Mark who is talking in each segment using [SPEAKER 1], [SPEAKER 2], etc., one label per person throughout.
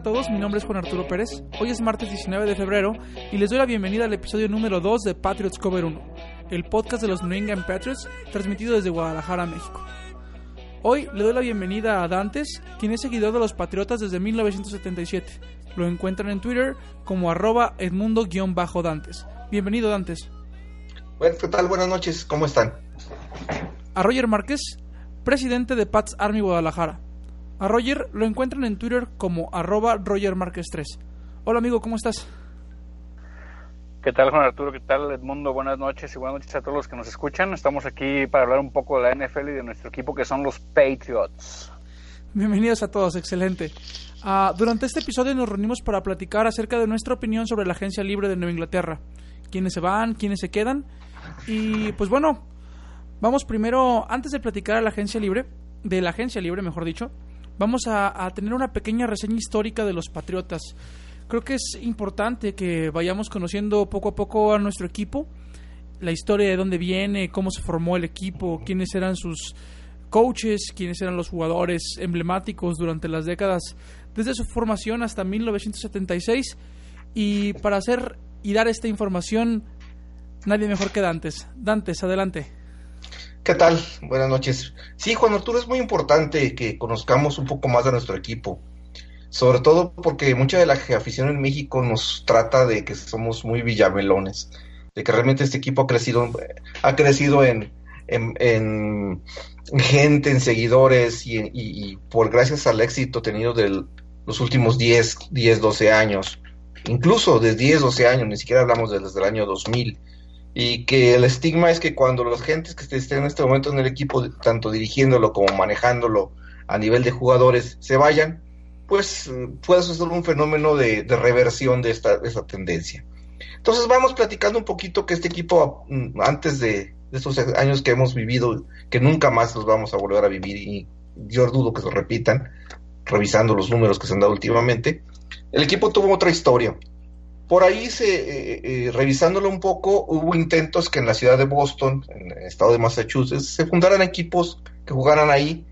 [SPEAKER 1] a todos? Mi nombre es Juan Arturo Pérez. Hoy es martes 19 de febrero y les doy la bienvenida al episodio número 2 de Patriots Cover 1, el podcast de los New England Patriots, transmitido desde Guadalajara, México. Hoy le doy la bienvenida a Dantes, quien es seguidor de los Patriotas desde 1977. Lo encuentran en Twitter como arroba edmundo-dantes. Bienvenido, Dantes.
[SPEAKER 2] Bueno, ¿qué tal? Buenas noches, ¿cómo están?
[SPEAKER 1] A Roger Márquez, presidente de Pats Army Guadalajara. A Roger lo encuentran en Twitter como arroba Roger 3. Hola amigo, ¿cómo estás?
[SPEAKER 3] ¿Qué tal Juan Arturo? ¿Qué tal Edmundo? Buenas noches y buenas noches a todos los que nos escuchan. Estamos aquí para hablar un poco de la NFL y de nuestro equipo que son los Patriots.
[SPEAKER 1] Bienvenidos a todos, excelente. Uh, durante este episodio nos reunimos para platicar acerca de nuestra opinión sobre la agencia libre de Nueva Inglaterra. Quiénes se van, quiénes se quedan. Y pues bueno, vamos primero, antes de platicar a la agencia libre, de la agencia libre, mejor dicho, vamos a, tener una pequeña reseña histórica de los Patriotas. Creo que es importante que vayamos conociendo poco a poco a nuestro equipo, la historia de dónde viene, cómo se formó el equipo, quiénes eran sus coaches, quiénes eran los jugadores emblemáticos durante las décadas desde su formación hasta 1976. Y para hacer y dar esta información, nadie mejor que Dantes. Dantes, adelante.
[SPEAKER 2] ¿Qué tal? Buenas noches. Sí, Juan Arturo, es muy importante que conozcamos un poco más de nuestro equipo. Sobre todo porque mucha de la afición en México nos trata de que somos muy villamelones, de que realmente este equipo ha crecido, ha crecido en, en, en gente, en seguidores y, por gracias al éxito tenido de los últimos 10, 10, 12 años, incluso de 10, 12 años, ni siquiera hablamos de desde el año 2000 y que el estigma es que cuando los gentes que estén en este momento en el equipo, tanto dirigiéndolo como manejándolo a nivel de jugadores, se vayan, pues puede suceder un fenómeno de, de reversión de esta, de esta, tendencia. Entonces vamos platicando un poquito que este equipo, antes de, de, estos años que hemos vivido, que nunca más los vamos a volver a vivir y yo dudo que se repitan, revisando los números que se han dado últimamente, el equipo tuvo otra historia por ahí, se, eh, eh, revisándolo un poco, hubo intentos que en la ciudad de Boston, en el estado de Massachusetts, se fundaran equipos que jugaran ahí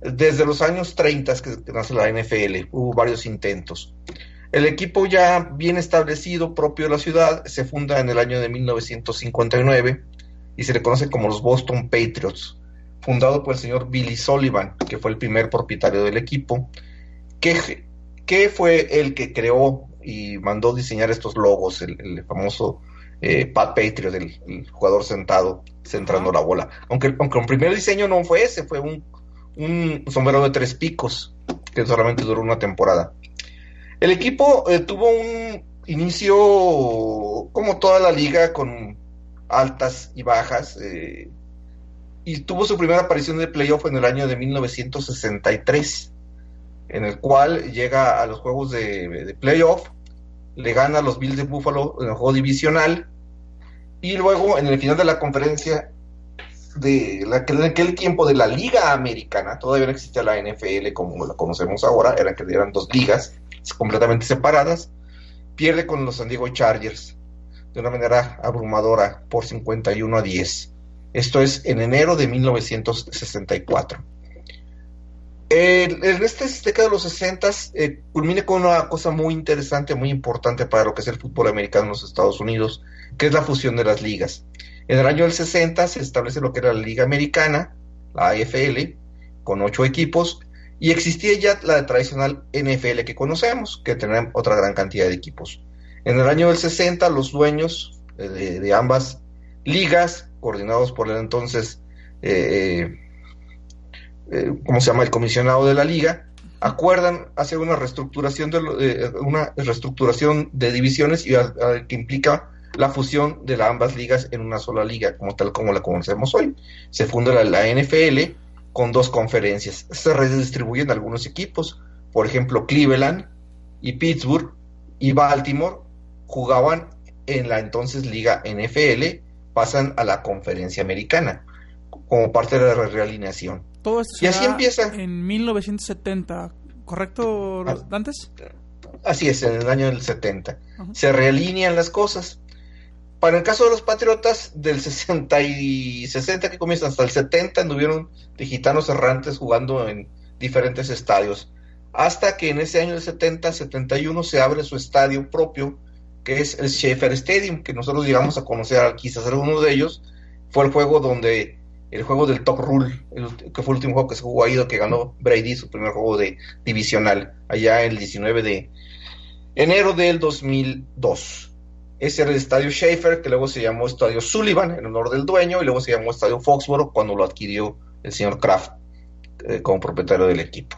[SPEAKER 2] desde los años 30 que, que nace la NFL. Hubo varios intentos. El equipo ya bien establecido, propio de la ciudad, se funda en el año de 1959 y se le conoce como los Boston Patriots, fundado por el señor Billy Sullivan, que fue el primer propietario del equipo, que, que fue el que creó y mandó diseñar estos logos, el, el famoso eh, Pat Patriot, el, el, jugador sentado centrando la bola. Aunque, aunque el primer diseño no fue ese, fue un, un sombrero de tres picos que solamente duró una temporada. El equipo eh, tuvo un inicio como toda la liga con altas y bajas eh, y tuvo su primera aparición de playoff en el año de 1963 en el cual llega a los juegos de, de, playoff, le gana a los Bills de Buffalo en el juego divisional, y luego en el final de la conferencia de la, en aquel tiempo de la Liga Americana, todavía no existía la NFL como la conocemos ahora, eran, eran dos ligas completamente separadas, pierde con los San Diego Chargers de una manera abrumadora por 51 a 10. Esto es en enero de 1964. El, en esta década de los 60 eh, culmina con una cosa muy interesante, muy importante para lo que es el fútbol americano en los Estados Unidos, que es la fusión de las ligas. En el año del 60 se establece lo que era la Liga Americana, la AFL, con ocho equipos, y existía ya la tradicional NFL que conocemos, que tenía otra gran cantidad de equipos. En el año del 60 los dueños de, de ambas ligas, coordinados por el entonces... Eh, eh, ¿cómo se llama? El comisionado de la liga, acuerdan hacer una reestructuración de, eh, una reestructuración de divisiones y que implica la fusión de ambas ligas en una sola liga, como tal como la conocemos hoy. Se funda la, la NFL con dos conferencias. Se redistribuyen algunos equipos, por ejemplo, Cleveland y Pittsburgh y Baltimore jugaban en la entonces liga NFL, pasan a la conferencia americana como parte de la realineación.
[SPEAKER 1] Todo esto y así empieza en 1970, ¿correcto. Dantes?
[SPEAKER 2] Así es, en el año del 70. Se realinean las cosas. Para el caso de los Patriotas, del 60 y 60 que comienza hasta el 70, anduvieron de gitanos errantes jugando en diferentes estadios. Hasta que en ese año del 70, 71 se abre su estadio propio, que es el Schaefer Stadium, que nosotros llegamos a conocer quizás alguno de ellos. Fue el juego donde, el juego del Top Rule, que fue el último juego que se jugó ahí, que ganó Brady, su primer juego de divisional, allá el 19 de enero del 2002. Ese era el estadio Schaefer, que luego se llamó Estadio Sullivan en honor del dueño, y luego se llamó Estadio Foxborough cuando lo adquirió el señor Kraft eh, como propietario del equipo.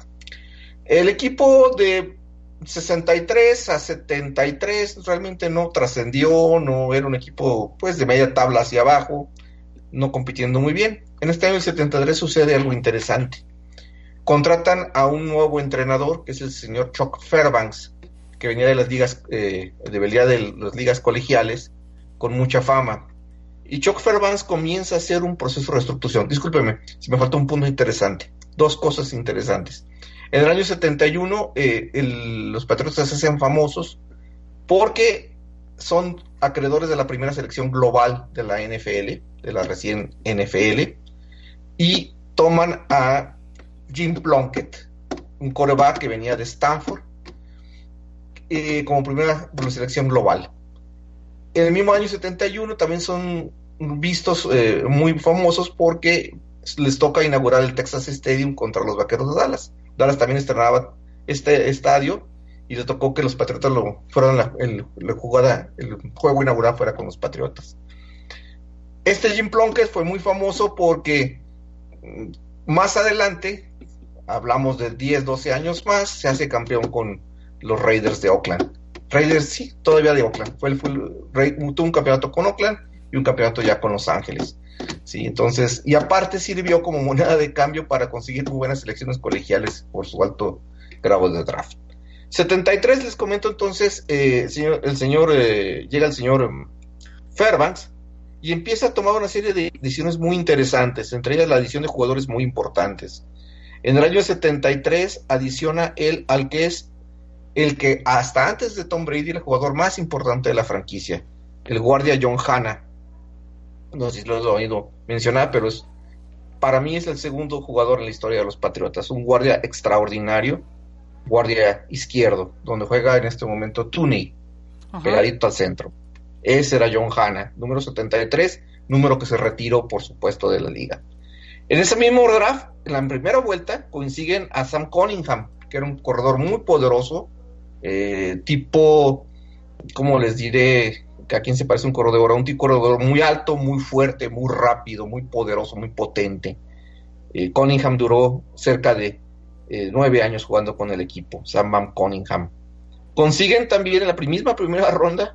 [SPEAKER 2] El equipo de 63 a 73 realmente no trascendió, no era un equipo pues de media tabla hacia abajo, no compitiendo muy bien. En este año el 73 sucede algo interesante. Contratan a un nuevo entrenador, que es el señor Chuck Fairbanks, que venía de las ligas, eh, de de las ligas colegiales, con mucha fama. Y Chuck Fairbanks comienza a hacer un proceso de reestructuración. Discúlpeme, si me falta un punto interesante. Dos cosas interesantes. En el año 71, eh, los Patriotas se hacen famosos porque son acreedores de la primera selección global de la NFL, de la recién NFL, y toman a Jim Plunkett, un coreback que venía de Stanford, eh, como primera selección global. En el mismo año 71 también son vistos eh, muy famosos porque les toca inaugurar el Texas Stadium contra los Vaqueros de Dallas. Dallas también estrenaba este estadio y le tocó que los Patriotas lo fueran el, jugada, el juego inaugural fuera con los Patriotas. Este Jim Plunkett fue muy famoso porque mm, más adelante, hablamos de 10, 12 años más, se hace campeón con los Raiders de Oakland. Raiders, sí, todavía de Oakland. Fue, el, tuvo un campeonato con Oakland y un campeonato ya con Los Ángeles. Sí, entonces, y aparte sirvió como moneda de cambio para conseguir muy buenas selecciones colegiales por su alto grado de draft. 73 les comento entonces, eh, el señor, eh, llega el señor um, Fairbanks y empieza a tomar una serie de decisiones muy interesantes, entre ellas la adición de jugadores muy importantes. En el año 73 adiciona él al que es el que hasta antes de Tom Brady era el jugador más importante de la franquicia, el guardia John Hanna. No sé si lo he oído mencionar, pero es, para mí es el segundo jugador en la historia de los Patriotas, un guardia extraordinario, guardia izquierdo, donde juega en este momento Tooney, pegadito al centro. Ese era John Hanna, número 73, número que se retiró, por supuesto, de la liga. En ese mismo draft, en la primera vuelta, coinciden a Sam Cunningham, que era un corredor muy poderoso, eh, tipo, como les diré? Que a quién se parece un corredor, un tipo corredor muy alto, muy fuerte, muy rápido, muy poderoso, muy potente. Eh, Cunningham duró cerca de eh, nueve años jugando con el equipo, Sam Cunningham. Consiguen también en la misma primera ronda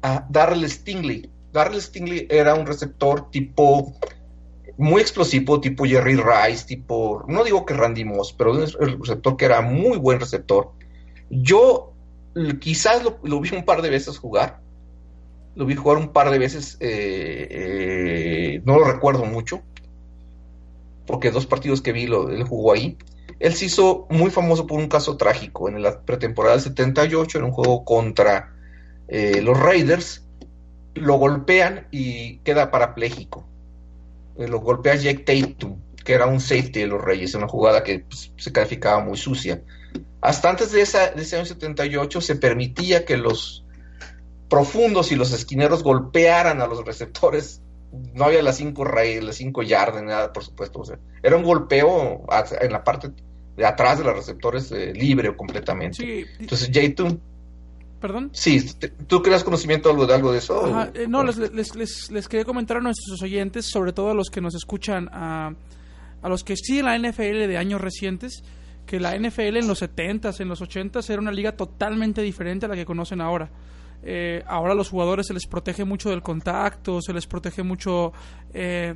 [SPEAKER 2] a Darrell Stingley. Darrell Stingley era un receptor tipo muy explosivo, tipo Jerry Rice, tipo, no digo que Randy Moss, pero un receptor que era muy buen receptor. Yo quizás lo, vi un par de veces jugar, lo vi jugar un par de veces, eh, eh, no lo recuerdo mucho, porque dos partidos que vi lo, él jugó ahí. Él se hizo muy famoso por un caso trágico en la pretemporada del 78, en un juego contra eh, los Raiders, lo golpean y queda parapléjico. lo golpea Jake Tatum, que era un safety de los Reyes, una jugada que pues, se calificaba muy sucia. Hasta antes de, esa, ese año 78 se permitía que los profundos y los esquineros golpearan a los receptores. No había las cinco raíces, las cinco yardas, nada, por supuesto. era un golpeo en la parte de atrás de los receptores eh, libre o completamente. Entonces, Jayton.
[SPEAKER 1] ¿Perdón?
[SPEAKER 2] Sí, ¿tú creas conocimiento algo de algo de eso?
[SPEAKER 1] Eh, no, les, les, les, quería comentar a nuestros oyentes, sobre todo a los que nos escuchan, a, a los que siguen la NFL de años recientes, que la NFL en los 70s, en los 80s era una liga totalmente diferente a la que conocen ahora. Eh, ahora a los jugadores se les protege mucho del contacto, se les protege mucho eh,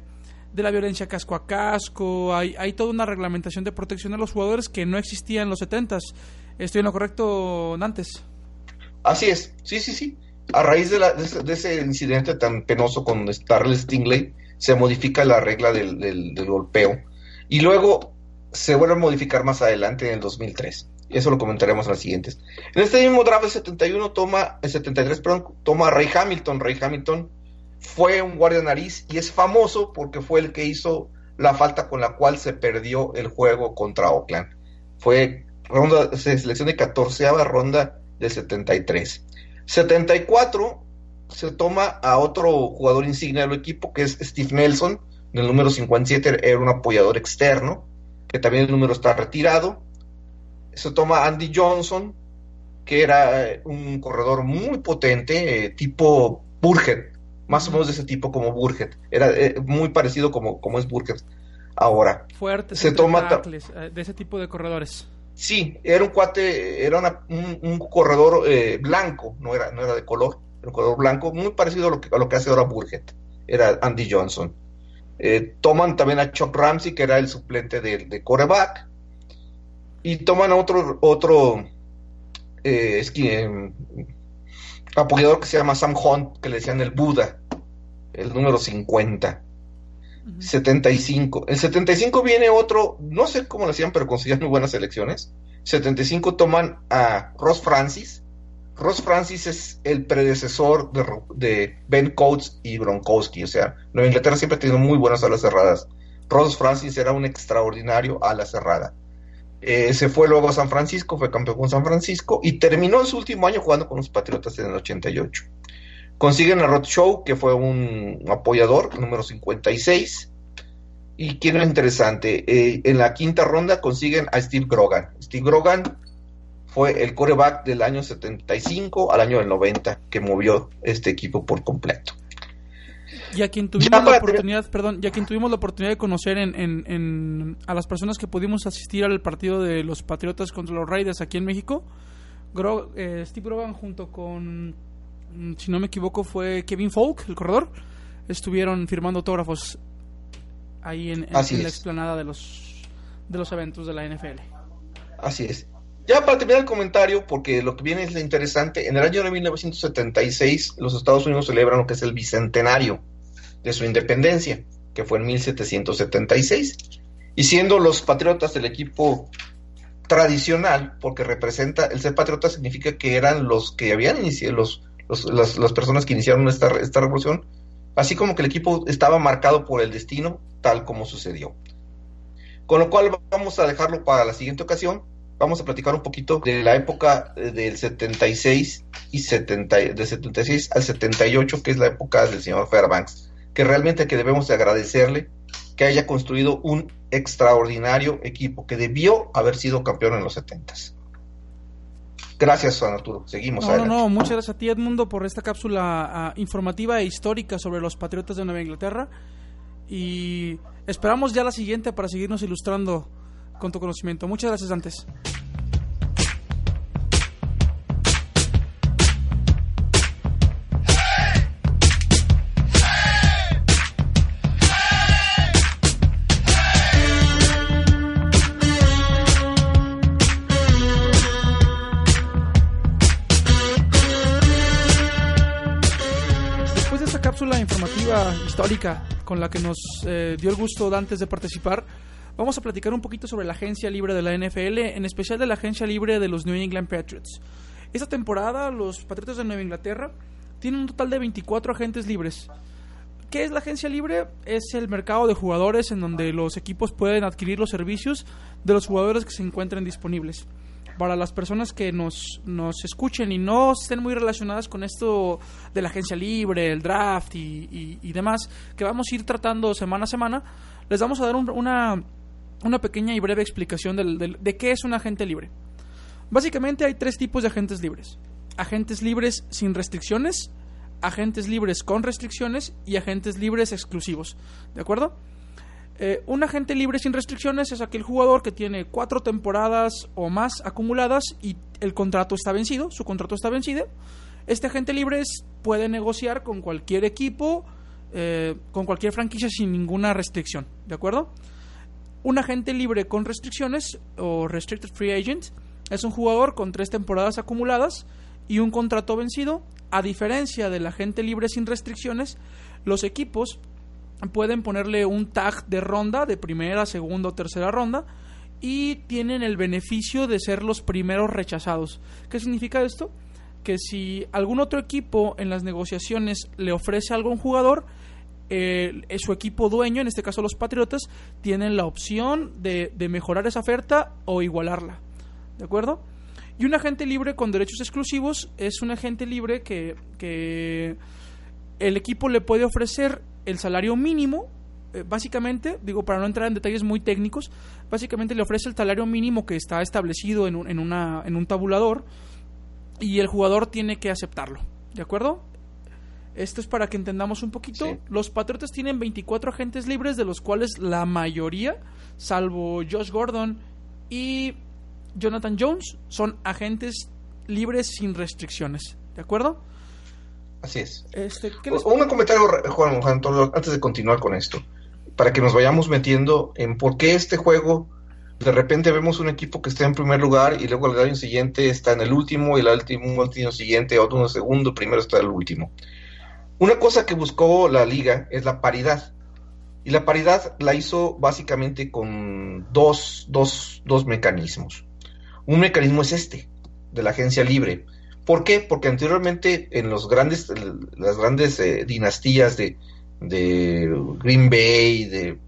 [SPEAKER 1] de la violencia casco a casco, hay, hay toda una reglamentación de protección a los jugadores que no existía en los 70s. ¿Estoy en lo correcto, Nantes?
[SPEAKER 2] Así es, sí, sí, sí. A raíz de, de, ese, incidente tan penoso con Starley Stingley, se modifica la regla del, del, golpeo. Y luego se vuelve a modificar más adelante en el 2003. Y eso lo comentaremos en las siguientes. En este mismo draft del 71 toma, el 73, perdón, toma a Ray Hamilton. Ray Hamilton fue un guardia nariz y es famoso porque fue el que hizo la falta con la cual se perdió el juego contra Oakland. Fue ronda, selección de 14 ronda del 73. 74 se toma a otro jugador insignia del equipo que es Steve Nelson, del número 57 era un apoyador externo, que también el número está retirado. Se toma Andy Johnson, que era un corredor muy potente, eh, tipo Burgett, más o menos de ese tipo como Burgett. Era eh, muy parecido como, como es Burgett ahora.
[SPEAKER 1] Fuerte, se toma de ese tipo de corredores.
[SPEAKER 2] Sí, era un cuate, era un, corredor blanco, no era, no era de color, era un corredor blanco, muy parecido a lo que, a lo que hace ahora Burgett, era Andy Johnson. toman también a Chuck Ramsey, que era el suplente de, de coreback y toman a otro, otro eh, em, apoyador que se llama Sam Hunt, que le decían el Buda, el número 50. 75. En 75 viene otro, no sé cómo lo hacían, pero consiguieron muy buenas elecciones. 75 toman a Ross Francis. Ross Francis es el predecesor de, de Ben Coates y Bronkowski. O sea, Nueva Inglaterra siempre ha tenido muy buenas alas cerradas. Ross Francis era un extraordinario ala cerrada. Eh, se fue luego a San Francisco, fue campeón con San Francisco y terminó su último año jugando con los Patriotas en el 88. Consiguen a Rod Show, que fue un apoyador, número 56. Y quién es interesante, eh, en la quinta ronda consiguen a Steve Grogan. Steve Grogan fue el coreback del año 75 al año del 90 que movió este equipo por completo.
[SPEAKER 1] Y a quien tuvimos la oportunidad, perdón, ya quien tuvimos la oportunidad de conocer en, en, a las personas que pudimos asistir al partido de los Patriotas contra los Raiders aquí en México, eh, Steve Grogan junto con, mm, si no me equivoco, fue Kevin Folk, el corredor, estuvieron firmando autógrafos ahí en, la explanada de los, de los eventos de la NFL.
[SPEAKER 2] Así es. Ya para terminar el comentario, porque lo que viene es interesante, en el año de 1976 los Estados Unidos celebran lo que es el bicentenario de su independencia, que fue en 1776. Y siendo los patriotas el equipo tradicional, porque representa, el ser patriota significa que eran los que habían iniciado, los, las, personas que iniciaron esta, esta revolución, así como que el equipo estaba marcado por el destino, tal como sucedió. Con lo cual vamos a dejarlo para la siguiente ocasión. Vamos a platicar un poquito de la época eh, del 76 y 70, de 76 al 78, que es la época del señor Fairbanks que realmente que debemos de agradecerle que haya construido un extraordinario equipo que debió haber sido campeón en los 70 Gracias, Juan Arturo. Seguimos.
[SPEAKER 1] No, no, no. Muchas gracias a ti, Edmundo, por esta cápsula ah, informativa e histórica sobre los Patriotas de Nueva Inglaterra. Y esperamos ya la siguiente para seguirnos ilustrando con tu conocimiento. Muchas gracias antes. informativa histórica con la que nos eh, dio el gusto antes de participar, vamos a platicar un poquito sobre la agencia libre de la NFL, en especial de la agencia libre de los New England Patriots. Esta temporada los Patriotas de Nueva Inglaterra tienen un total de 24 agentes libres. ¿Qué es la agencia libre? Es el mercado de jugadores en donde los equipos pueden adquirir los servicios de los jugadores que se encuentren disponibles para las personas que nos, nos escuchen y no estén muy relacionadas con esto de la agencia libre, el draft y, y, demás, que vamos a ir tratando semana a semana, les vamos a dar una, una pequeña y breve explicación de qué es un agente libre. Básicamente hay tres tipos de agentes libres. Agentes libres sin restricciones, agentes libres con restricciones y agentes libres exclusivos. ¿De acuerdo? Eh, un agente libre sin restricciones es aquel jugador que tiene cuatro temporadas o más acumuladas y el contrato está vencido, su contrato está vencido. Este agente libre puede negociar con cualquier equipo, eh, con cualquier franquicia sin ninguna restricción, ¿de acuerdo? Un agente libre con restricciones o restricted free agent es un jugador con tres temporadas acumuladas y un contrato vencido. A diferencia del agente libre sin restricciones, los equipos pueden ponerle un tag de ronda, de primera, segunda o tercera ronda, y tienen el beneficio de ser los primeros rechazados. ¿Qué significa esto? Que si algún otro equipo en las negociaciones le ofrece algo a un jugador, eh, su equipo dueño, en este caso los Patriotas, tienen la opción de, de mejorar esa oferta o igualarla. ¿De acuerdo? Y un agente libre con derechos exclusivos es un agente libre que, que el equipo le puede ofrecer el salario mínimo, eh, básicamente, digo, para no entrar en detalles muy técnicos, básicamente le ofrece el salario mínimo que está establecido en un, en una, en un tabulador y el jugador tiene que aceptarlo, ¿de acuerdo? Esto es para que entendamos un poquito. Los Patriotas tienen 24 agentes libres, de los cuales la mayoría, salvo Josh Gordon y Jonathan Jones, son agentes libres sin restricciones, ¿de acuerdo?
[SPEAKER 2] Así es. Este, Un comentario, Juan, Antonio, antes de continuar con esto, para que nos vayamos metiendo en por qué este juego, de repente vemos un equipo que está en primer lugar y luego el año siguiente está en el último y el último, año siguiente otro en segundo, primero está el último. Una cosa que buscó la liga es la paridad. Y la paridad la hizo básicamente con dos, dos, dos mecanismos. Un mecanismo es este, de la agencia libre ¿Por qué? Porque anteriormente en los grandes, las grandes eh, dinastías de, Green Bay, de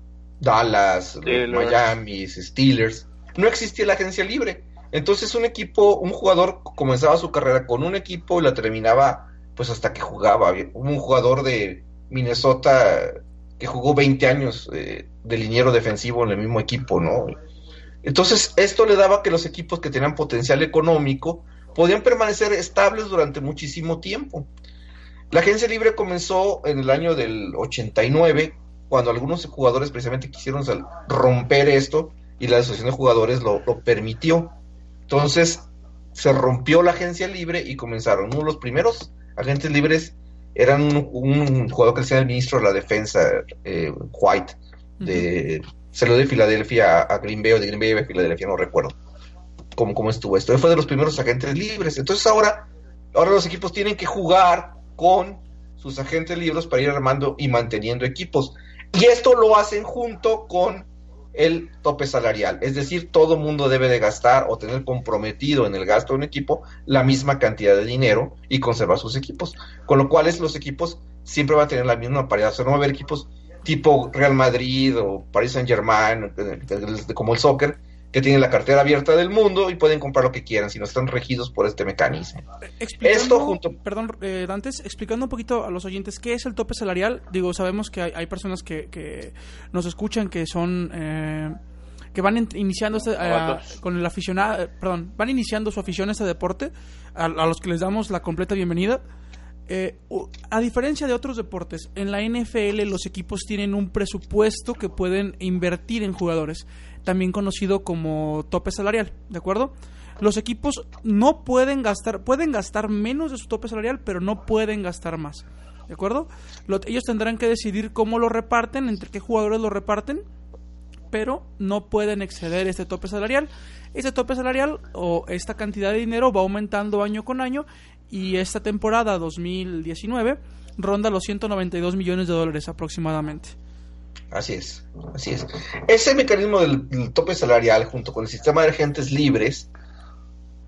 [SPEAKER 2] Dallas, Miami, Steelers, no existía la agencia libre. Entonces un equipo, un jugador comenzaba su carrera con un equipo y la terminaba pues hasta que jugaba. Hubo un jugador de Minnesota que jugó 20 años eh, de liniero defensivo en el mismo equipo, ¿no? Entonces esto le daba que los equipos que tenían potencial económico podían permanecer estables durante muchísimo tiempo. La agencia libre comenzó en el año del 89, cuando algunos jugadores precisamente quisieron romper esto y la asociación de jugadores lo, permitió. Entonces se rompió la agencia libre y comenzaron. Uno de los primeros agentes libres eran un, jugador que decía el ministro de la defensa, eh, White, de, salió de Filadelfia a, Green Bay o de Green Bay a Filadelfia, no recuerdo cómo, estuvo esto. Él fue de los primeros agentes libres. Entonces ahora, ahora los equipos tienen que jugar con sus agentes libres para ir armando y manteniendo equipos. Y esto lo hacen junto con el tope salarial. Es decir, todo mundo debe de gastar o tener comprometido en el gasto de un equipo la misma cantidad de dinero y conservar sus equipos. Con lo cual los equipos siempre van a tener la misma paridad. O sea, no va a haber equipos tipo Real Madrid o Paris Saint Germain, como el soccer, que tienen la cartera abierta del mundo y pueden comprar lo que quieran, si no están regidos por este mecanismo.
[SPEAKER 1] Esto junto... Perdón, eh, Dantes, explicando un poquito a los oyentes qué es el tope salarial. Digo, sabemos que hay, personas que, que, nos escuchan que son... Eh, que van iniciando este, eh, con el aficionado, perdón, van iniciando su afición a este deporte, a, los que les damos la completa bienvenida. a diferencia de otros deportes, en la NFL los equipos tienen un presupuesto que pueden invertir en jugadores también conocido como tope salarial, ¿de acuerdo? Los equipos no pueden gastar, pueden gastar menos de su tope salarial, pero no pueden gastar más, ¿de acuerdo? ellos tendrán que decidir cómo lo reparten, entre qué jugadores lo reparten, pero no pueden exceder este tope salarial. Ese tope salarial o esta cantidad de dinero va aumentando año con año y esta temporada 2019 ronda los 192 millones de dólares aproximadamente.
[SPEAKER 2] Así es, así es. Ese mecanismo del, tope salarial junto con el sistema de agentes libres,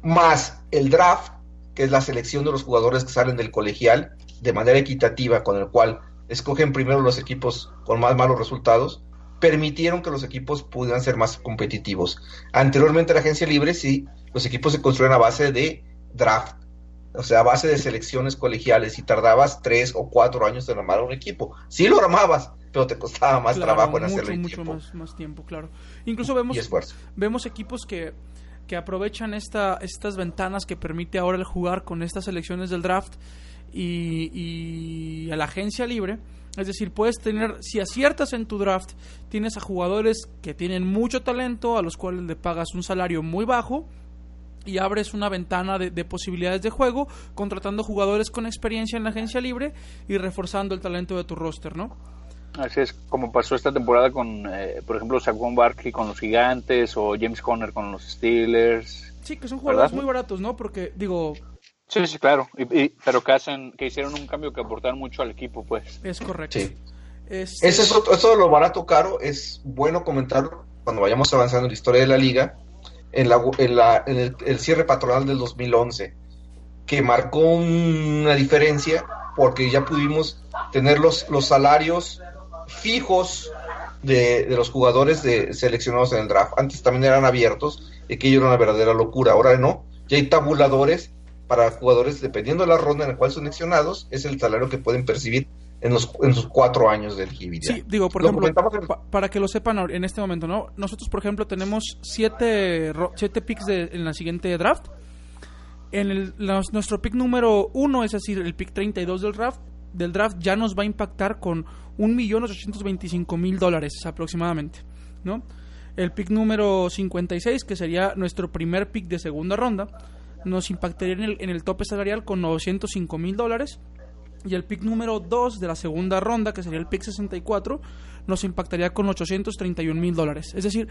[SPEAKER 2] más el draft, que es la selección de los jugadores que salen del colegial de manera equitativa, con el cual escogen primero los equipos con más malos resultados, permitieron que los equipos pudieran ser más competitivos. Anteriormente la agencia libre sí, los equipos se construían a base de draft, o sea, a base de selecciones colegiales y tardabas tres o cuatro años en armar un equipo. Sí lo armabas, pero te costaba más trabajo en hacerlo.
[SPEAKER 1] Mucho, mucho más, más, tiempo, claro. Incluso vemos, vemos equipos que, que aprovechan esta, estas ventanas que permite ahora el jugar con estas selecciones del draft y, y a la agencia libre Es decir, puedes tener, si aciertas en tu draft, tienes a jugadores que tienen mucho talento, a los cuales le pagas un salario muy bajo y abres una ventana de, de, posibilidades de juego, contratando jugadores con experiencia en la agencia libre y reforzando el talento de tu roster, ¿no?
[SPEAKER 3] Así es como pasó esta temporada con, eh, por ejemplo, Saquon Barkley con los Gigantes o James Conner con los Steelers.
[SPEAKER 1] Sí, que son jugadores ¿verdad? muy baratos, ¿no? Porque, digo...
[SPEAKER 3] Sí, sí, claro. Y, y, pero que, hacen, que hicieron un cambio que aportaron mucho al equipo, pues.
[SPEAKER 1] Es correcto.
[SPEAKER 2] Sí. Este... Eso, es, eso de lo barato caro es bueno comentarlo cuando vayamos avanzando en la historia de la liga, en, la, en, la, en el, el cierre patronal del 2011, que marcó una diferencia porque ya pudimos tener los, los salarios fijos de, de, los jugadores de, seleccionados en el draft. Antes también eran abiertos, y aquello era una verdadera locura. Ahora no, ya hay tabuladores para jugadores, dependiendo de la ronda en la cual son seleccionados, es el salario que pueden percibir en los en sus cuatro años de elegibilidad.
[SPEAKER 1] Sí, digo, por ejemplo, en... pa para que lo sepan en este momento, ¿no? Nosotros, por ejemplo, tenemos siete, siete picks de, en la siguiente draft. En el, los, nuestro pick número uno, es decir, el pick 32 del draft, del draft ya nos va a impactar con 1.825.000 dólares aproximadamente, ¿no? El pick número 56, que sería nuestro primer pick de segunda ronda, nos impactaría en el, en el tope salarial con 905.000 dólares. Y el pick número 2 de la segunda ronda, que sería el pick 64, nos impactaría con 831 mil dólares. Es decir,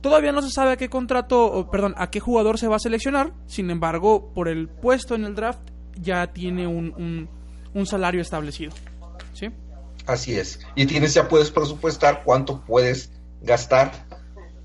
[SPEAKER 1] todavía no se sabe a qué contrato, perdón, a qué jugador se va a seleccionar. Sin embargo, por el puesto en el draft ya tiene un, un salario establecido. ¿Sí?
[SPEAKER 2] Así es. Y tienes ya puedes presupuestar cuánto puedes gastar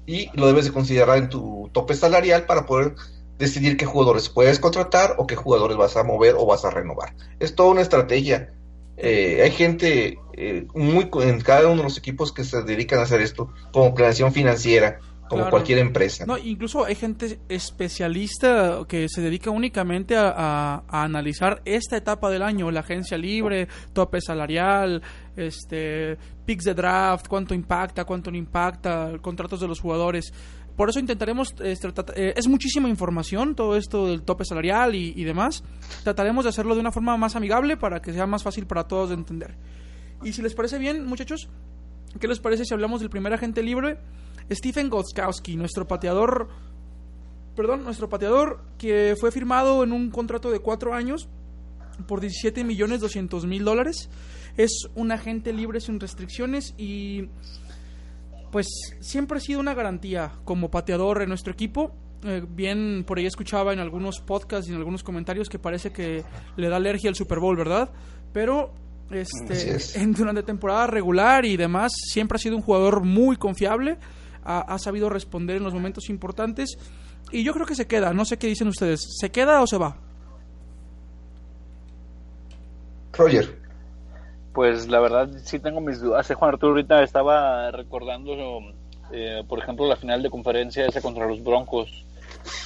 [SPEAKER 2] y lo debes de considerar en tu tope salarial para poder decidir qué jugadores puedes contratar o qué jugadores vas a mover o vas a renovar. Es toda una estrategia. Eh, hay gente eh, muy en cada uno de los equipos que se dedican a hacer esto, como planeación financiera, como claro. cualquier empresa.
[SPEAKER 1] No, incluso hay gente especialista que se dedica únicamente a, a, a, analizar esta etapa del año, la agencia libre, tope salarial, este, picks de draft, cuánto impacta, cuánto no impacta, contratos de los jugadores. Por eso intentaremos, este, eh, es muchísima información todo esto del tope salarial y, y, demás. Trataremos de hacerlo de una forma más amigable para que sea más fácil para todos de entender. Y si les parece bien, muchachos, ¿qué les parece si hablamos del primer agente libre? Stephen Gostkowski, nuestro pateador, perdón, nuestro pateador que fue firmado en un contrato de cuatro años por 17 millones 200 mil dólares. Es un agente libre sin restricciones y pues siempre ha sido una garantía como pateador en nuestro equipo. Eh, bien, por ahí escuchaba en algunos podcasts y en algunos comentarios que parece que le da alergia al Super Bowl, ¿verdad? Pero este, en, durante temporada regular y demás, siempre ha sido un jugador muy confiable. Ha, ha, sabido responder en los momentos importantes. Y yo creo que se queda. No sé qué dicen ustedes. ¿Se queda o se va?
[SPEAKER 2] Roger
[SPEAKER 3] pues la verdad sí tengo mis dudas. Juan Arturo ahorita estaba recordando, eh, por ejemplo, la final de conferencia esa contra los Broncos,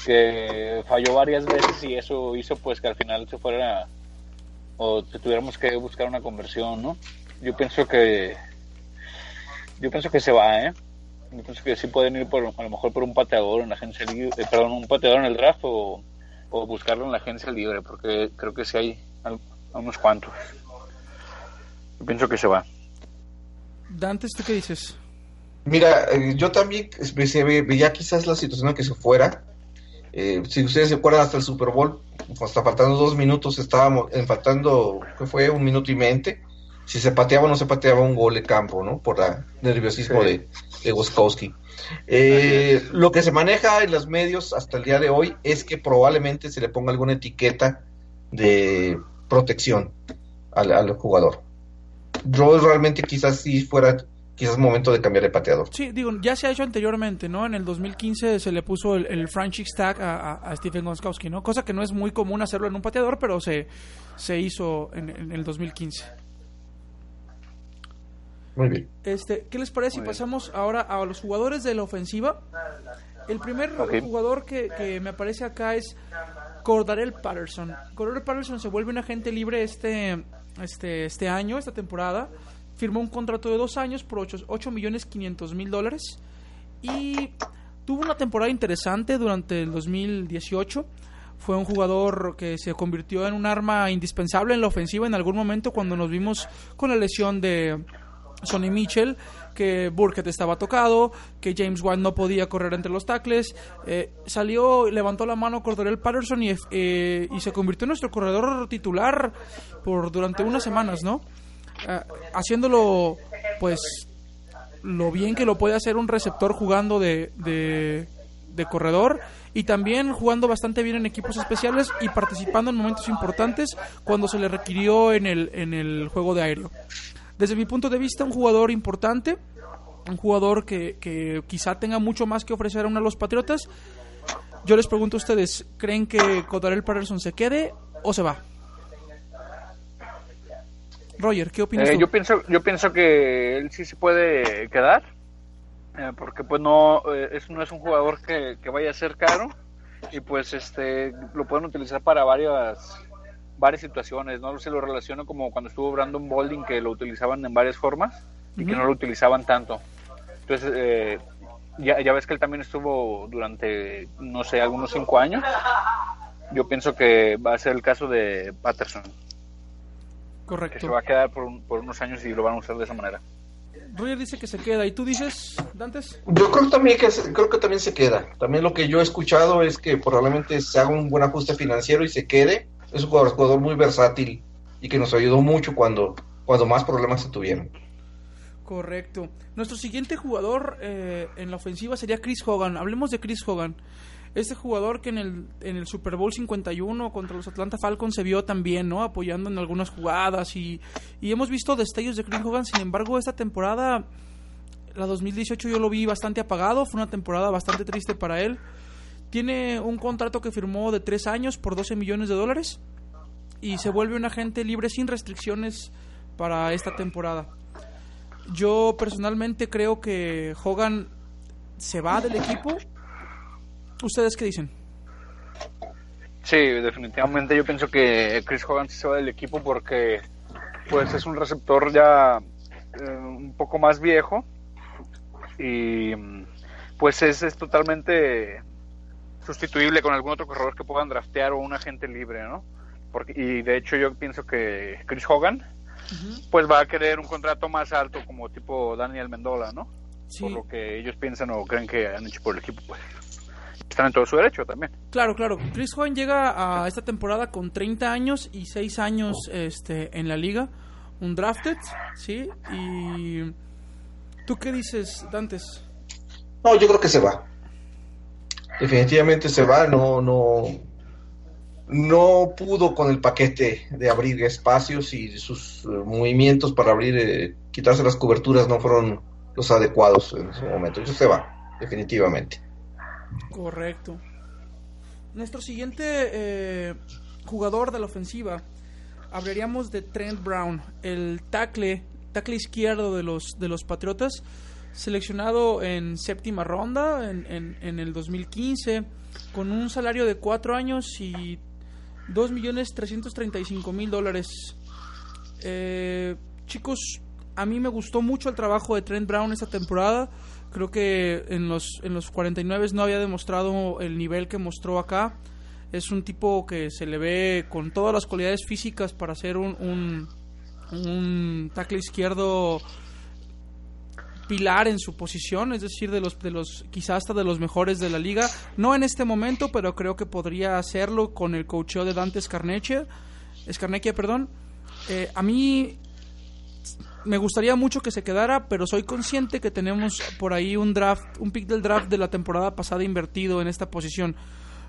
[SPEAKER 3] que falló varias veces y eso hizo pues que al final se fuera o que tuviéramos que buscar una conversión, ¿no? Yo pienso que yo pienso que se va, ¿eh? Yo pienso que sí pueden ir por, a lo mejor por un pateador en la agencia libre, eh, perdón, un pateador en el draft o, o buscarlo en la agencia libre, porque creo que sí hay unos cuantos. Yo pienso que se va.
[SPEAKER 1] Dantes, ¿tú qué dices?
[SPEAKER 2] Mira, eh, yo también veía quizás la situación en que se fuera. Eh, si ustedes se acuerdan, hasta el Super Bowl, hasta faltando dos minutos, estábamos en faltando, ¿qué fue? Un minuto y veinte. Si se pateaba o no se pateaba un gol de campo, ¿no? Por el nerviosismo sí. de, de Goskowski. Eh, lo que se maneja en los medios hasta el día de hoy es que probablemente se le ponga alguna etiqueta de protección al, al jugador yo realmente quizás sí fuera quizás momento de cambiar de pateador.
[SPEAKER 1] Sí, digo, ya se ha hecho anteriormente, ¿no? En el 2015 se le puso el, el franchise tag a, a, a, Stephen Goskowski, ¿no? Cosa que no es muy común hacerlo en un pateador, pero se, se hizo en, en el 2015.
[SPEAKER 2] Muy bien.
[SPEAKER 1] Este, ¿Qué les parece si pasamos ahora a los jugadores de la ofensiva? El primer okay. jugador que, que, me aparece acá es Cordarel Patterson. Cordarel Patterson se vuelve un agente libre este este, este año, esta temporada. Firmó un contrato de dos años por 8, 8 millones 500 mil dólares. Y tuvo una temporada interesante durante el 2018. Fue un jugador que se convirtió en un arma indispensable en la ofensiva en algún momento cuando nos vimos con la lesión de Sonny Mitchell, que Burkett estaba tocado, que James White no podía correr entre los tackles. Eh, salió, levantó la mano Cordell Patterson y, eh, y, se convirtió en nuestro corredor titular por durante unas semanas, ¿no? Eh, haciéndolo, pues, lo bien que lo puede hacer un receptor jugando de, de, de corredor y también jugando bastante bien en equipos especiales y participando en momentos importantes cuando se le requirió en el, en el juego de aéreo. Desde mi punto de vista, un jugador importante, un jugador que, que quizá tenga mucho más que ofrecer a uno de los Patriotas. Yo les pregunto a ustedes, ¿creen que Codarel Patterson se quede o se va? Roger, ¿qué opinas
[SPEAKER 3] eh,
[SPEAKER 1] tú?
[SPEAKER 3] Yo pienso, yo pienso que él sí se puede quedar, eh, porque pues no, eh, es, no es un jugador que, que, vaya a ser caro y pues este lo pueden utilizar para varias varias situaciones, no se lo relaciono como cuando estuvo Brandon Bolding que lo utilizaban en varias formas y uh -huh. que no lo utilizaban tanto. Entonces eh, ya, ya ves que él también estuvo durante no sé algunos cinco años. Yo pienso que va a ser el caso de Patterson.
[SPEAKER 1] Correcto.
[SPEAKER 3] Que se va a quedar por, un, por unos años y lo van a usar de esa manera.
[SPEAKER 1] Roger dice que se queda. ¿Y tú dices, Dantes?
[SPEAKER 2] Yo creo también que se, creo que también se queda. También lo que yo he escuchado es que probablemente se haga un buen ajuste financiero y se quede. Es un jugador, muy versátil y que nos ayudó mucho cuando, cuando más problemas se tuvieron.
[SPEAKER 1] Correcto. Nuestro siguiente jugador eh, en la ofensiva sería Chris Hogan. Hablemos de Chris Hogan. Este jugador que en el, en el Super Bowl 51 contra los Atlanta Falcons se vio también, ¿no? Apoyando en algunas jugadas y, y hemos visto destellos de Chris Hogan. Sin embargo, esta temporada, la 2018, yo lo vi bastante apagado. Fue una temporada bastante triste para él. Tiene un contrato que firmó de 3 años por 12 millones de dólares y se vuelve un agente libre sin restricciones para esta temporada. Yo personalmente creo que Hogan se va del equipo ¿Ustedes qué dicen?
[SPEAKER 3] Sí, definitivamente yo pienso que Chris Hogan se va del equipo porque pues es un receptor ya eh, un poco más viejo y pues es, es, totalmente sustituible con algún otro corredor que puedan draftear o un agente libre, ¿no? Porque, y de hecho yo pienso que Chris Hogan uh -huh. pues va a querer un contrato más alto como tipo Daniel Mendola, ¿no? Sí. Por lo que ellos piensan o creen que han hecho por el equipo, pues están en todo su derecho también.
[SPEAKER 1] Claro, claro. Chris Hogan llega a esta temporada con 30 años y 6 años este, en la liga. Un drafted, ¿sí? Y... ¿Tú qué dices, Dantes?
[SPEAKER 2] No, yo creo que se va. Definitivamente se va. No, no... No pudo con el paquete de abrir espacios y sus uh, movimientos para abrir, eh, quitarse las coberturas no fueron los adecuados en ese momento. Entonces se va, definitivamente.
[SPEAKER 1] Correcto. Nuestro siguiente eh, jugador de la ofensiva, hablaríamos de Trent Brown, el tackle, tackle izquierdo de los, de los Patriotas, seleccionado en séptima ronda en, en, en el 2015, con un salario de 4 años y 2.335.000 dólares. Eh, chicos, a mí me gustó mucho el trabajo de Trent Brown esta temporada creo que en los, en los 49 no había demostrado el nivel que mostró acá. Es un tipo que se le ve con todas las cualidades físicas para ser un, un, un tackle izquierdo pilar en su posición, es decir, de los, de los quizás hasta de los mejores de la liga. No en este momento, pero creo que podría hacerlo con el coacheo de Dante Scarnecchia. Scarnecchia, perdón. Eh, a mí me gustaría mucho que se quedara, pero soy consciente que tenemos por ahí un draft, un pick del draft de la temporada pasada invertido en esta posición.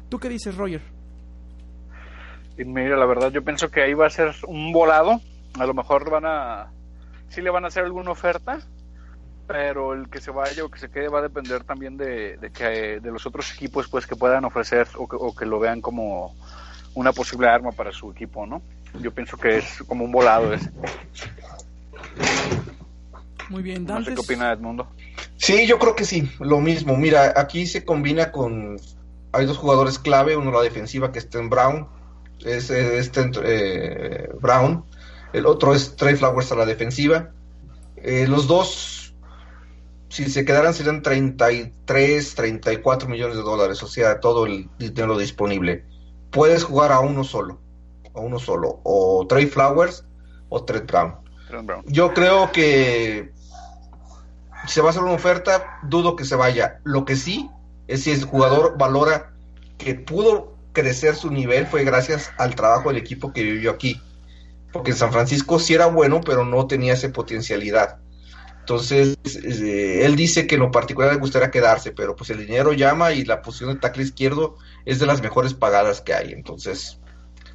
[SPEAKER 1] ¿Tú qué dices, Roger?
[SPEAKER 3] Y mira, la verdad yo pienso que ahí va a ser un volado. A lo mejor van a, sí le van a hacer alguna oferta, pero el que se vaya o que se quede va a depender también de, de que de los otros equipos pues que puedan ofrecer o que, o que lo vean como una posible arma para su equipo, ¿no? Yo pienso que es como un volado ese.
[SPEAKER 1] Muy bien,
[SPEAKER 3] No sé qué opina Edmundo.
[SPEAKER 2] Sí, yo creo que sí, lo mismo. Mira, aquí se combina con. Hay dos jugadores clave: uno la defensiva, que está en Brown, es este eh, Brown, el otro es Trey Flowers a la defensiva. Eh, los dos, si se quedaran, serían 33, 34 millones de dólares, o sea, todo el dinero disponible. puedes jugar a uno solo, a uno solo, o Trey Flowers o Trey Brown. Yo creo que si se va a hacer una oferta, dudo que se vaya. Lo que sí es si el jugador valora que pudo crecer su nivel fue gracias al trabajo del equipo que vivió aquí. Porque en San Francisco sí era bueno, pero no tenía esa potencialidad. Entonces, eh, él dice que en lo particular le gustaría quedarse, pero pues el dinero llama y la posición de tackle izquierdo es de las mejores pagadas que hay. Entonces,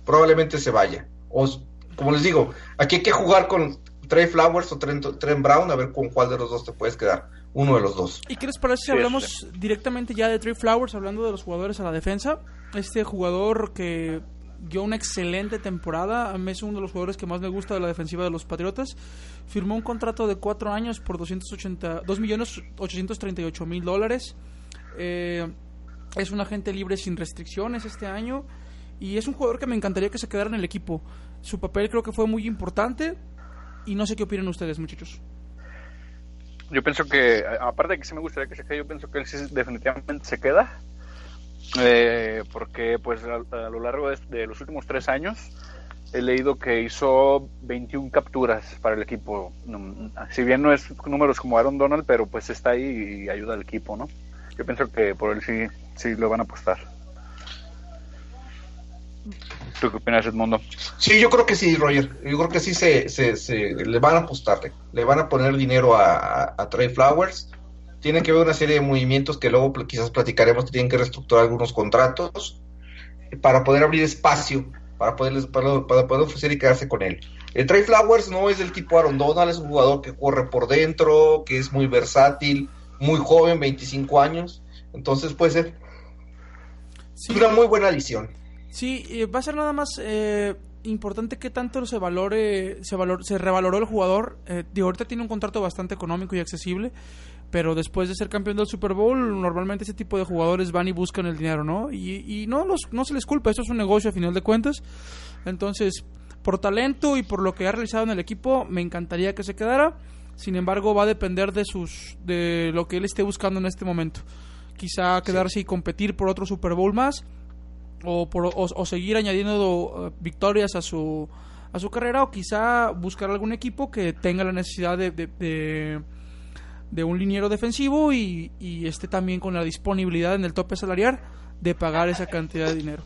[SPEAKER 2] probablemente se vaya. O, como les digo, aquí hay que jugar con Trey Flowers o Trent, Brown a ver con cuál de los dos te puedes quedar. Uno de los dos.
[SPEAKER 1] ¿Y qué les parece si hablamos directamente ya de Trey Flowers, hablando de los jugadores a la defensa? Este jugador que dio una excelente temporada. A mí es uno de los jugadores que más me gusta de la defensiva de los Patriotas. Firmó un contrato de cuatro años por 280, 2 millones 838 mil dólares. Eh, es un agente libre sin restricciones este año. Y es un jugador que me encantaría que se quedara en el equipo. Su papel creo que fue muy importante. Y no sé qué opinan ustedes, muchachos.
[SPEAKER 3] Yo pienso que, aparte de que sí me gustaría que se quede, yo pienso que él sí definitivamente se queda eh, porque pues a, lo largo de, los últimos tres años he leído que hizo 21 capturas para el equipo. Si bien no es números como Aaron Donald, pero pues está ahí y ayuda al equipo, ¿no? Yo pienso que por él sí, sí lo van a apostar. ¿Tú qué opinas, Edmundo?
[SPEAKER 2] Sí, yo creo que sí, Roger. Yo creo que sí se, se, le van a apostarle. Le van a poner dinero a, a Trey Flowers tienen que ver una serie de movimientos que luego quizás platicaremos, que tienen que reestructurar algunos contratos para poder abrir espacio, para poder, para, poder ofrecer y quedarse con él. El Trey Flowers no es del tipo Aaron Donald, es un jugador que corre por dentro, que es muy versátil, muy joven, 25 años, entonces puede ser una muy buena adición.
[SPEAKER 1] Sí, eh, va a ser nada más eh, importante que tanto se valore, se, valor, se revaloró el jugador. Eh, ahorita tiene un contrato bastante económico y accesible, pero después de ser campeón del Super Bowl, normalmente ese tipo de jugadores van y buscan el dinero, ¿no? Y, no, los, no se les culpa, eso es un negocio a final de cuentas. Entonces, por talento y por lo que ha realizado en el equipo, me encantaría que se quedara. Sin embargo, va a depender de sus de lo que él esté buscando en este momento. Quizá quedarse y competir por otro Super Bowl más o, por, o, seguir añadiendo uh, victorias a su a su carrera o quizá buscar algún equipo que tenga la necesidad de de un liniero defensivo y, y esté también con la disponibilidad en el tope salarial de pagar esa cantidad de dinero.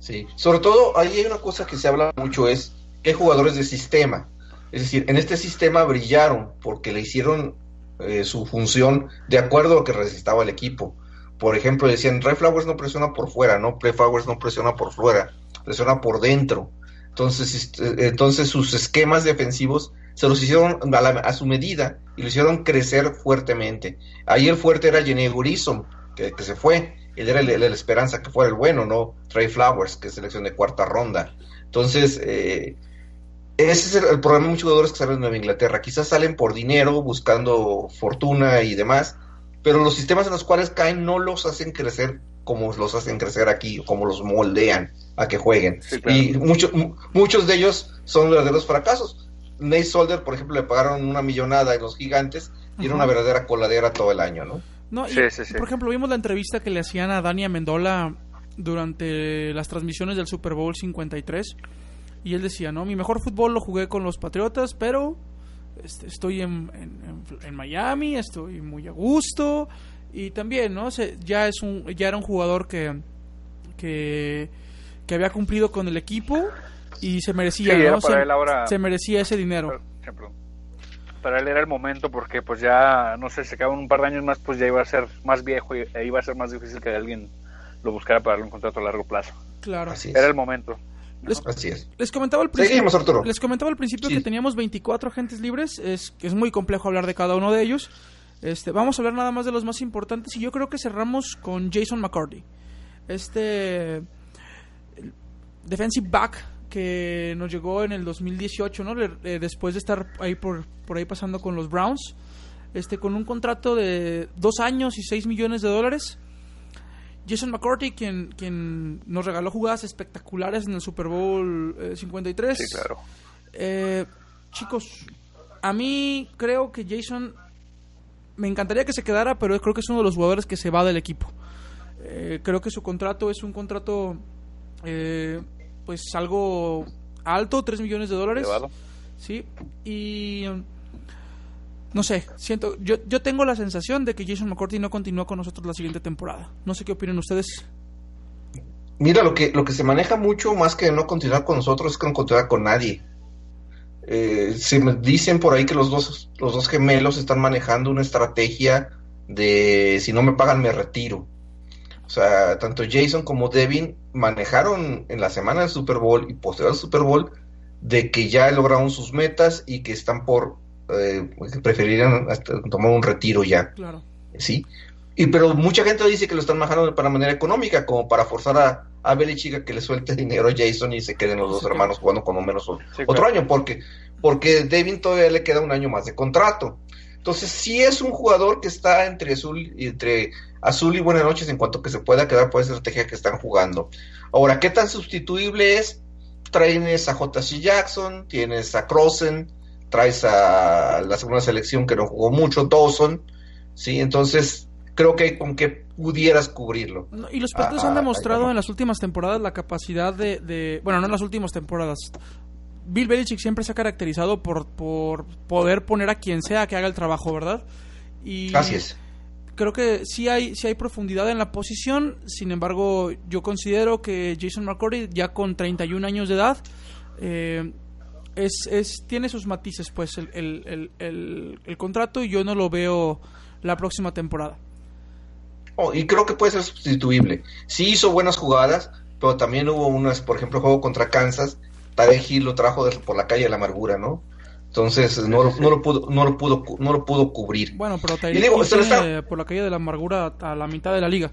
[SPEAKER 2] Sí, sobre todo ahí hay una cosa que se habla mucho es que jugadores de sistema. Es decir, en este sistema brillaron porque le hicieron eh, su función de acuerdo a lo que necesitaba el equipo. Por ejemplo, decían, Ray Flowers no presiona por fuera, ¿no? Flowers no presiona por fuera, presiona por dentro. Entonces, entonces sus esquemas defensivos se los hicieron a, su medida y lo hicieron crecer fuertemente. Ahí el fuerte era Jenny Gurison, que, se fue. Él era la esperanza que fuera el bueno, ¿no? Trey Flowers, que es selección de cuarta ronda. Entonces, eh, ese es el, problema de muchos jugadores que salen de Nueva Inglaterra. Quizás salen por dinero, buscando fortuna y demás, pero los sistemas en los cuales caen no los hacen crecer como los hacen crecer aquí, como los moldean a que jueguen. Y muchos muchos de ellos son verdaderos fracasos. Nate Solder, por ejemplo, le pagaron una millonada en los gigantes y era una verdadera coladera todo el año, ¿no?
[SPEAKER 1] No, por ejemplo, vimos la entrevista que le hacían a Dani Amendola durante las transmisiones del Super Bowl 53 y él decía, no, mi mejor fútbol lo jugué con los Patriotas, pero este, estoy en, en, Miami, estoy muy a gusto y también, ¿no? Se, ya es un ya era un jugador que que, que había cumplido con el equipo y se merecía, se, merecía ese dinero.
[SPEAKER 3] Para él era el momento porque pues ya, no sé, se quedaban un par de años más, pues ya iba a ser más viejo y e iba a ser más difícil que alguien lo buscara para darle un contrato a largo plazo.
[SPEAKER 1] Claro.
[SPEAKER 3] Era el momento.
[SPEAKER 1] Les, Así es. Les comentaba al principio, les comentaba al principio que teníamos 24 agentes libres, es es muy complejo hablar de cada uno de ellos. Este, vamos a hablar nada más de los más importantes y yo creo que cerramos con Jason McCarthy. Este defensive back que nos llegó en el 2018, ¿no? Eh, después de estar ahí por, por ahí pasando con los Browns, este, con un contrato de dos años y seis millones de dólares. Jason McCourty, quien, quien nos regaló jugadas espectaculares en el Super Bowl 53.
[SPEAKER 3] Eh, sí, claro.
[SPEAKER 1] Eh, chicos, a mí creo que Jason me encantaría que se quedara, pero creo que es uno de los jugadores que se va del equipo. creo que su contrato es un contrato eh, pues algo alto, 3 millones de dólares. Sí, y no sé, siento, yo, yo tengo la sensación de que Jason McCourty no continúa con nosotros la siguiente temporada. No sé qué opinan ustedes.
[SPEAKER 2] Mira, lo que, lo que se maneja mucho más que no continuar con nosotros es que no continuar con nadie. Eh, se me dicen por ahí que los dos, los dos gemelos están manejando una estrategia de si no me pagan me retiro. O sea, tanto Jason como Devin manejaron en la semana del Super Bowl y posterior al Super Bowl de que ya lograron sus metas y que están por eh, preferirían tomar un retiro ya.
[SPEAKER 1] Claro.
[SPEAKER 2] Sí. Y pero mucha gente dice que lo están manejando para manera económica, como para forzar a, a Belichick a que le suelte dinero a Jason y se queden los dos hermanos jugando con lo menos otro año, porque, porque Devin todavía le queda un año más de contrato. Entonces, sí es un jugador que está entre azul, entre azul y buenas noches en cuanto que se pueda quedar por esa estrategia que están jugando. Ahora, ¿qué tan sustituible es? Traes a JC Jackson, tienes a Crossen, traes a la segunda selección que no jugó mucho, Dawson, ¿sí? Entonces, creo que con que pudieras cubrirlo.
[SPEAKER 1] y los Patriots han demostrado en las últimas temporadas la capacidad de, bueno, no en las últimas temporadas. Bill Belichick siempre se ha caracterizado por, por poder poner a quien sea que haga el trabajo, ¿verdad?
[SPEAKER 2] Y Así es.
[SPEAKER 1] Creo que sí hay, sí hay profundidad en la posición, sin embargo, yo considero que Jason McCourty, ya con 31 años de edad, eh, es, es, tiene sus matices, pues, el, el, el, el contrato y yo no lo veo la próxima temporada.
[SPEAKER 2] Oh, y creo que puede ser sustituible. Sí hizo buenas jugadas, pero también hubo unas, por ejemplo, juego contra Kansas, Tarek Hill lo trajo por la calle de la amargura, ¿no? Entonces no, lo, no lo pudo no lo pudo no lo pudo cubrir.
[SPEAKER 1] Bueno, pero Tarek Hill por la calle de la amargura a la mitad de la liga.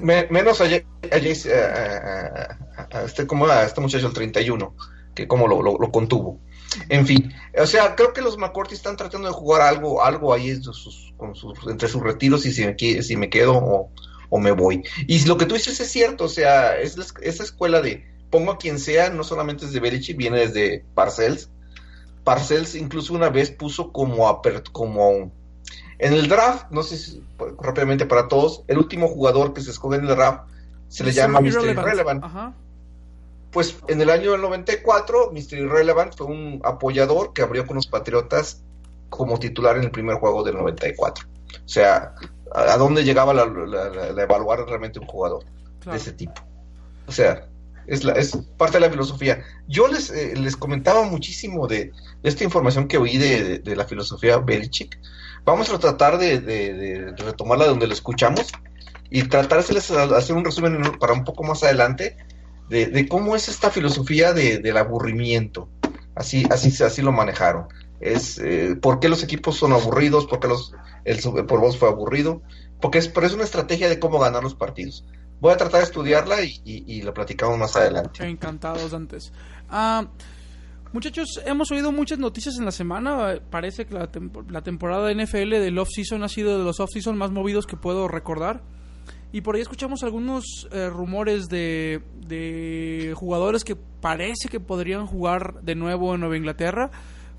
[SPEAKER 2] menos a, este como a este muchacho el 31, que como lo, lo contuvo. En fin, o sea, creo que los McCourty están tratando de jugar algo, algo ahí con sus, entre sus retiros y si me, si me quedo o, me voy. Y lo que tú dices es cierto, o sea, es esa escuela de pongo a quien sea, no solamente es de Belichick, viene desde Parcells. Parcells incluso una vez puso como, a, como en el draft, no sé si rápidamente para todos, el último jugador que se escoge en el draft se le llama Mr. Irrelevant. Ajá pues en el año del 94, Mr. Irrelevant fue un apoyador que abrió con los Patriotas como titular en el primer juego del 94. O sea, ¿a, dónde llegaba la, evaluar realmente un jugador de ese tipo? O sea, es, la, es parte de la filosofía. Yo les, eh, les comentaba muchísimo de, esta información que oí de, la filosofía Belichick. Vamos a tratar de, retomarla de donde la escuchamos y tratar de hacer un resumen para un poco más adelante de, cómo es esta filosofía de, del aburrimiento. Así, así, así lo manejaron. Es eh, por qué los equipos son aburridos, por qué los, el por vos fue aburrido, porque es, pero es una estrategia de cómo ganar los partidos. Voy a tratar de estudiarla y, y, lo platicamos más adelante.
[SPEAKER 1] Encantados antes. Ah, muchachos, hemos oído muchas noticias en la semana. Parece que la, la temporada de NFL del off-season ha sido de los off-season más movidos que puedo recordar. Y por ahí escuchamos algunos eh, rumores de, de jugadores que parece que podrían jugar de nuevo en Nueva Inglaterra.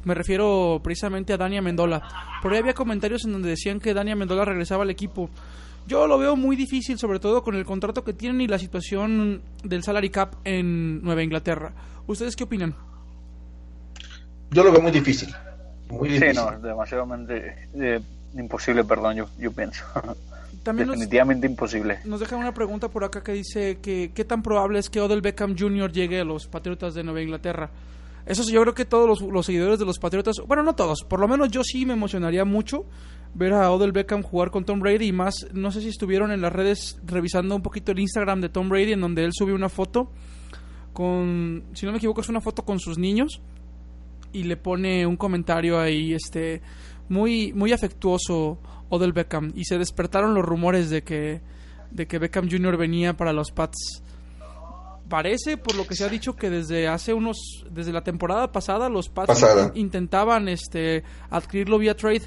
[SPEAKER 1] Me refiero precisamente a Dania Mendola. Por ahí había comentarios en donde decían que Dania Mendola regresaba al equipo. Yo lo veo muy difícil, sobre todo con el contrato que tienen y la situación del salary cap en Nueva Inglaterra. ¿Ustedes qué opinan?
[SPEAKER 2] Yo lo veo muy difícil. Muy
[SPEAKER 3] difícil. Sí, no, demasiado eh, imposible, perdón, yo, yo pienso. Definitivamente imposible.
[SPEAKER 1] Nos deja una pregunta por acá que dice que qué tan probable es que Odell Beckham Jr. llegue a los Patriotas de Nueva Inglaterra. Eso sí, yo creo que todos los, seguidores de los Patriotas, bueno, no todos, por lo menos yo sí me emocionaría mucho ver a Odell Beckham jugar con Tom Brady y más, no sé si estuvieron en las redes revisando un poquito el Instagram de Tom Brady en donde él subió una foto con, si no me equivoco, es una foto con sus niños y le pone un comentario ahí, este, muy, muy afectuoso Odell Beckham y se despertaron los rumores de que de que Beckham Jr. venía para los Pats. Parece, por lo que se ha dicho, que desde hace unos, desde la temporada pasada, los Pats intentaban este adquirirlo vía trade.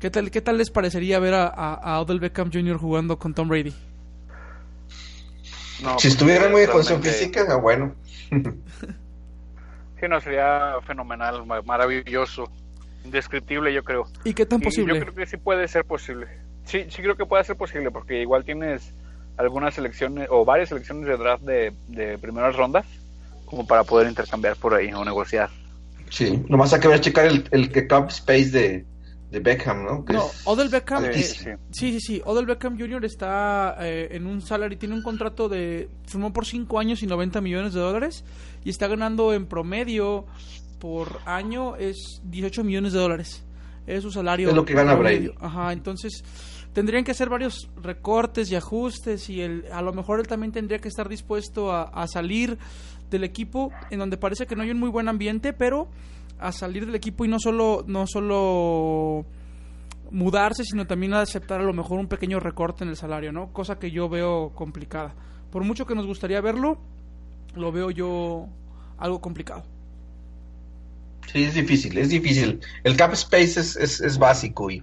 [SPEAKER 1] ¿Qué tal, qué tal les parecería ver a, a, Odell Beckham Jr. jugando con Tom Brady?
[SPEAKER 2] si pues, estuviera muy de condición física, bueno.
[SPEAKER 3] sí, no, sería fenomenal, maravilloso indescriptible, yo creo.
[SPEAKER 1] ¿Y qué tan posible?
[SPEAKER 3] yo creo que sí puede ser posible. Sí, sí creo que puede ser posible, porque igual tienes algunas selecciones o varias selecciones de draft de, de primeras rondas como para poder intercambiar por ahí o negociar.
[SPEAKER 2] Sí, nomás hay que ver checar el, el cap space de, de Beckham, ¿no?
[SPEAKER 1] no, Odell Beckham,
[SPEAKER 3] sí,
[SPEAKER 1] sí, sí, sí, Odell Beckham Jr. está eh, en un salary, tiene un contrato de, firmó por 5 años y 90 millones de dólares y está ganando en promedio por año es 18 millones de dólares. Es su salario.
[SPEAKER 2] Es lo que gana Brady.
[SPEAKER 1] Ajá, entonces tendrían que hacer varios recortes y ajustes y el, a lo mejor él también tendría que estar dispuesto a, a salir del equipo en donde parece que no hay un muy buen ambiente, pero a salir del equipo y no solo no solo mudarse, sino también a aceptar a lo mejor un pequeño recorte en el salario, ¿no? Cosa que yo veo complicada. Por mucho que nos gustaría verlo, lo veo yo algo complicado.
[SPEAKER 2] Sí, es difícil, es difícil. El cap space es, es, es básico y,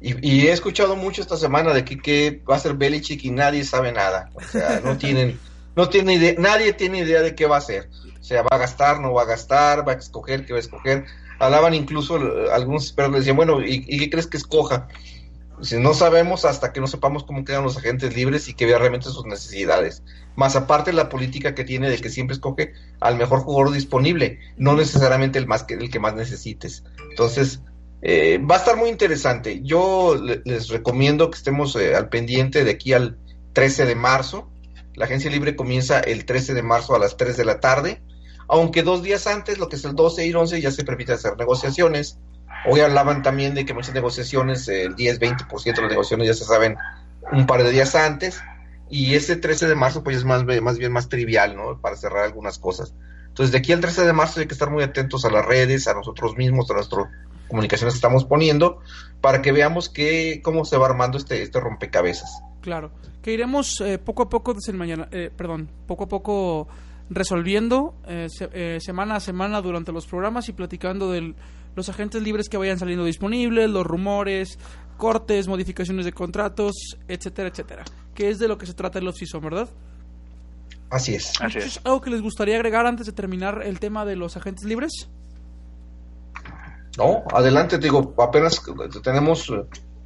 [SPEAKER 2] y, he escuchado mucho esta semana de que, que va a ser Belichick y nadie sabe nada. O sea, no tienen no tiene idea, nadie tiene idea de qué va a hacer. O sea, va a gastar, no va a gastar, va a escoger, qué va a escoger. Hablaban incluso algunos expertos, decían, bueno, ¿y, qué crees que escoja? Si no sabemos hasta que no sepamos cómo quedan los agentes libres y que vea realmente sus necesidades. Más aparte la política que tiene de que siempre escoge al mejor jugador disponible, no necesariamente el más que el que más necesites. Entonces, eh, va a estar muy interesante. Yo les recomiendo que estemos eh, al pendiente de aquí al 13 de marzo la agencia libre comienza el 13 de marzo a las 3 de la tarde, aunque dos días antes, lo que es el 12 y el 11, ya se permite hacer negociaciones. Hoy hablaban también de que muchas negociaciones, el 10-20% de las negociaciones ya se saben un par de días antes, y ese 13 de marzo pues es más, más bien más trivial, ¿no? Para cerrar algunas cosas. Entonces, de aquí al 13 de marzo hay que estar muy atentos a las redes, a nosotros mismos, a nuestras comunicaciones que estamos poniendo, para que veamos que, cómo se va armando este, este rompecabezas.
[SPEAKER 1] Claro, que iremos eh, poco a poco mañana, eh, perdón, poco a poco resolviendo eh, semana a semana durante los programas y platicando de los agentes libres que vayan saliendo disponibles, los rumores, cortes, modificaciones de contratos, etcétera, etcétera. Que es de lo que se trata el off-season, ¿verdad?
[SPEAKER 2] Así es.
[SPEAKER 3] Así es.
[SPEAKER 1] ¿Algo que les gustaría agregar antes de terminar el tema de los agentes libres?
[SPEAKER 2] No, adelante, digo, apenas tenemos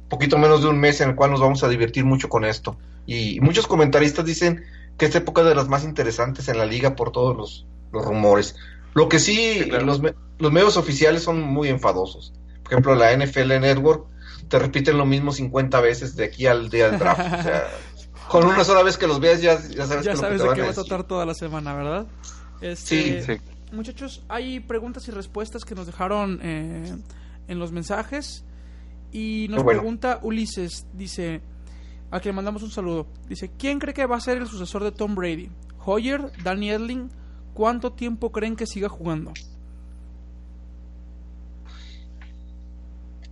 [SPEAKER 2] poquito menos de un mes en el cual nos vamos a divertir mucho con esto. Y muchos comentaristas dicen que esta época es de las más interesantes en la liga por todos los, rumores. Lo que sí, los, los medios oficiales son muy enfadosos. Por ejemplo, la NFL Network te repiten lo mismo 50 veces de aquí al día del draft. o sea, con una sola vez que los veas ya, ya sabes,
[SPEAKER 1] ya sabes
[SPEAKER 2] de
[SPEAKER 1] qué va a tratar toda la semana, ¿verdad?
[SPEAKER 2] Este, sí,
[SPEAKER 1] Muchachos, hay preguntas y respuestas que nos dejaron eh, en los mensajes. Y nos pregunta Ulises, dice, a quien mandamos un saludo, dice, ¿quién cree que va a ser el sucesor de Tom Brady? ¿Hoyer? ¿Danny Edling? ¿Cuánto tiempo creen que siga jugando?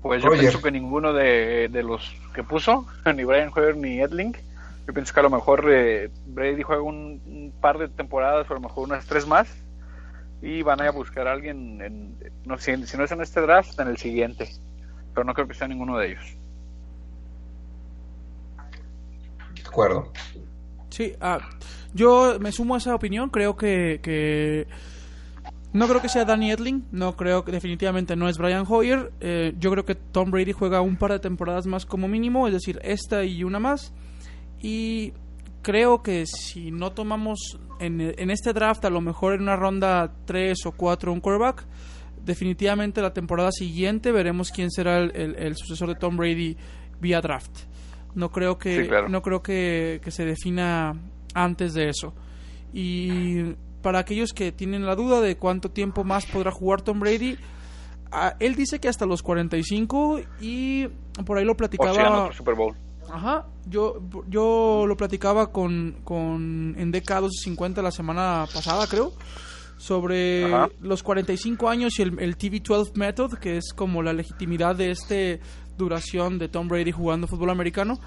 [SPEAKER 3] Pues yo pienso que ninguno de, los que puso, ni Brian Hoyer ni Edling, yo pienso que a lo mejor eh, Brady juega un, par de temporadas o a lo mejor unas tres más y van a buscar a alguien, en, no, si, si no es en este draft, en el siguiente pero no creo que sea ninguno de ellos.
[SPEAKER 2] De acuerdo.
[SPEAKER 1] Sí, ah, yo me sumo a esa opinión. Creo que, no creo que sea Danny Edling. No creo que definitivamente no es Brian Hoyer. Eh, yo creo que Tom Brady juega un par de temporadas más como mínimo, es decir, esta y una más. Y creo que si no tomamos en, en este draft, a lo mejor en una ronda 3 o 4 un quarterback, definitivamente la temporada siguiente veremos quién será el, sucesor de Tom Brady vía draft. No creo que no creo que, se defina antes de eso. Y para aquellos que tienen la duda de cuánto tiempo más podrá jugar Tom Brady, él dice que hasta los 45 y por ahí lo platicaba.
[SPEAKER 3] Super Bowl.
[SPEAKER 1] Ajá, yo, yo lo platicaba con, con en DK250 la semana pasada, creo sobre los 45 años y el, el, TV12 Method, que es como la legitimidad de este duración de Tom Brady jugando fútbol americano.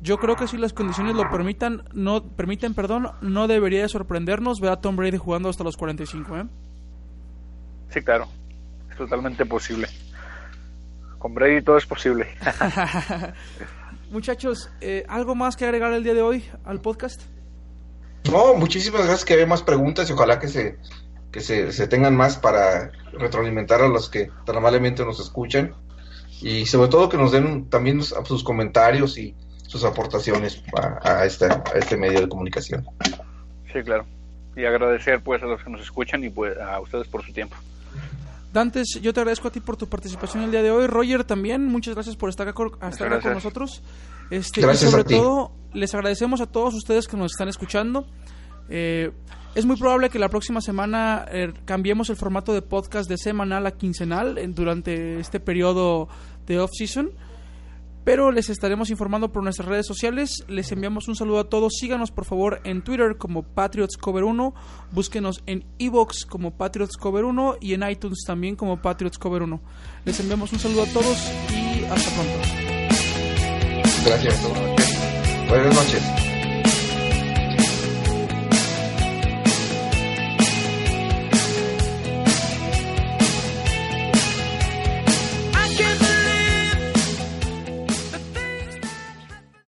[SPEAKER 1] Yo creo que si las condiciones lo permitan, no permiten, perdón, no debería sorprendernos ver a Tom Brady jugando hasta los 45, ¿eh?
[SPEAKER 3] Sí, claro. Es totalmente posible. Con Brady todo es posible.
[SPEAKER 1] Muchachos, eh, ¿algo más que agregar el día de hoy al podcast?
[SPEAKER 2] No, muchísimas gracias que haya más preguntas y ojalá que se, que se, se tengan más para retroalimentar a los que tan amablemente nos escuchan y sobre todo que nos den también sus comentarios y sus aportaciones a, a, esta, a este medio de comunicación.
[SPEAKER 3] Sí, claro. Y agradecer pues a los que nos escuchan y pues a ustedes por su tiempo.
[SPEAKER 1] Dantes, yo te agradezco a ti por tu participación el día de hoy. Roger también, muchas gracias por estar acá, estar acá con nosotros. Este,
[SPEAKER 2] gracias
[SPEAKER 1] y sobre
[SPEAKER 2] a ti.
[SPEAKER 1] todo, les agradecemos a todos ustedes que nos están escuchando. Eh, es muy probable que la próxima semana eh, cambiemos el formato de podcast de semanal a quincenal en, durante este periodo de off-season. Pero les estaremos informando por nuestras redes sociales. Les enviamos un saludo a todos. Síganos por favor en Twitter como Patriots Cover 1. Búsquenos en Evox como Patriots Cover 1 y en iTunes también como Patriots Cover 1. Les enviamos un saludo a todos y hasta pronto.
[SPEAKER 2] Gracias. Buenas noches.